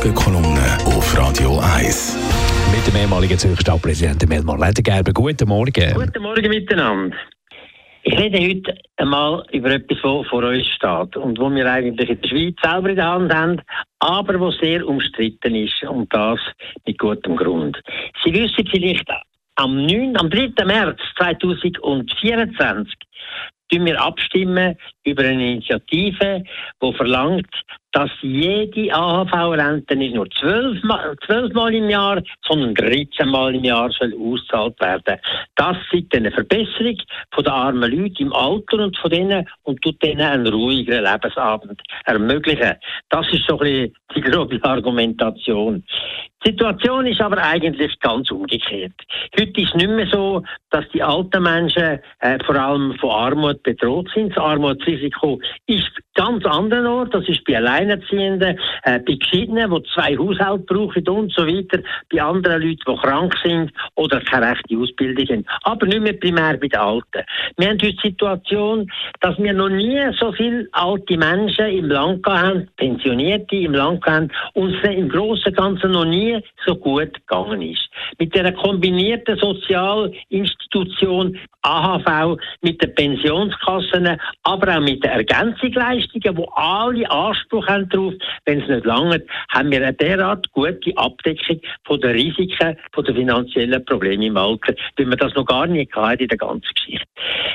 Morgenkolumne auf Radio 1. Mit dem ehemaligen Zürcher Stadtpräsidenten Melmar Ledergerber. Guten Morgen. Guten Morgen miteinander. Ich rede heute einmal über etwas, was vor uns steht und wo wir eigentlich in der Schweiz selber in der Hand haben, aber wo sehr umstritten ist und das mit gutem Grund. Sie wissen vielleicht, am, 9, am 3. März 2024 tun wir abstimmen über eine Initiative, die verlangt, dass jede AHV-Rente nicht nur zwölfmal, im Jahr, sondern 13 Mal im Jahr soll ausgezahlt werden. Das ist eine Verbesserung von den armen Leuten im Alter und von denen und tut denen einen ruhigeren Lebensabend ermöglichen. Das ist so ein bisschen die grobe Argumentation. Die Situation ist aber eigentlich ganz umgekehrt. Heute ist nicht mehr so, dass die alten Menschen äh, vor allem von Armut bedroht sind. Das Armutsrisiko ist ganz anderen Ort. Das ist bei Alleinerziehenden, äh, bei Geschiedenen, die zwei Haushalte brauchen und so weiter, bei anderen Leuten, die krank sind oder keine rechte Ausbildung haben. Aber nicht mehr primär bei den Alten. Wir haben heute die Situation, dass wir noch nie so viele alte Menschen im Land haben, Pensionierte im Land haben, und es im Großen Ganzen noch nie so gut gegangen ist. Mit der kombinierten Sozialinstitution AHV, mit den Pensionskassen, aber auch mit den Ergänzungsleistungen, wo alle Anspruch haben darauf, wenn es nicht lange, haben wir eine derart gute Abdeckung von den Risiken, von den finanziellen Problemen im Alter, wie man das noch gar nicht hatte in der ganzen Geschichte.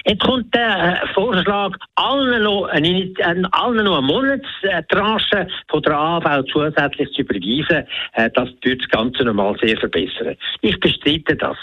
Jetzt kommt der äh, Vorschlag, allen noch eine, äh, Monatstranche von der AHV zusätzlich zu überweisen. Äh, das wird das Ganze nochmal sehr verbessern. Ich bestreite das.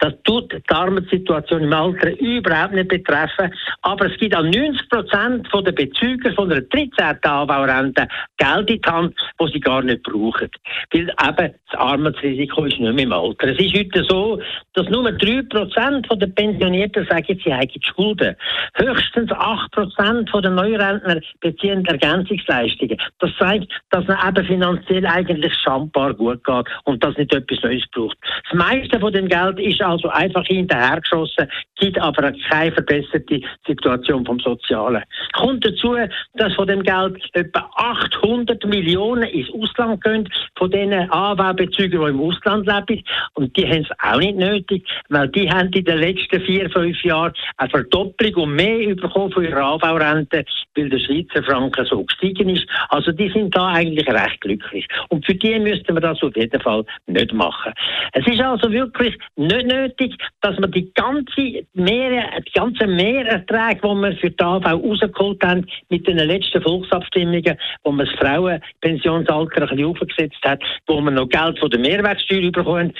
Das tut die Armutssituation im Alter überhaupt nicht betreffen. Aber es gibt an 90 Prozent der Bezüger von der 13. AHV-Rente Geld in die Hand, das sie gar nicht brauchen. Weil eben das Armutsrisiko ist nicht mehr im Alter. Es ist heute so, dass nur 3 Prozent der Pensionierten sagen, sie haben Schulden. Höchstens 8% der Neurentner beziehen Ergänzungsleistungen. Das zeigt, dass man eben finanziell eigentlich schambar gut geht und dass nicht etwas Neues braucht. Das meiste von dem Geld ist also einfach hinterhergeschossen, gibt aber keine verbesserte Situation vom Sozialen. Kommt dazu, dass von dem Geld etwa 800 Millionen ins Ausland gehen, von diesen AW-Bezügern, die im Ausland leben. Und die haben es auch nicht nötig, weil die haben in den letzten vier, fünf Jahren eine Verdopplung und mehr bekommen von ihrer AV-Rente, weil der Schweizer Franken so gestiegen ist. Also die sind da eigentlich recht glücklich. Und für die müssten wir das auf jeden Fall nicht machen. Es ist also wirklich nicht nötig, dass man die ganze Mehr, die ganzen Mehrerträge, die wir für die AV rausgeholt haben, mit den letzten Volksabstimmungen, wo man das Frauenpensionsalter ein bisschen aufgesetzt hat, wo man noch Geld von der Mehrwertsteuer bekommen,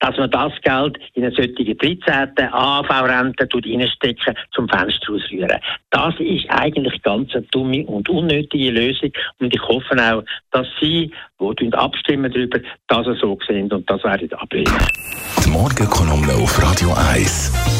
dass man das Geld in eine solche 13. AV-Rente reinstecken, zum Fenster ausrühren. Das ist eigentlich ganz eine dumme und unnötige Lösung. Und ich hoffe auch, dass Sie, die abstimmen darüber, das so sehen und das werden ablehnen. Die Morgenkolumne auf Radio 1.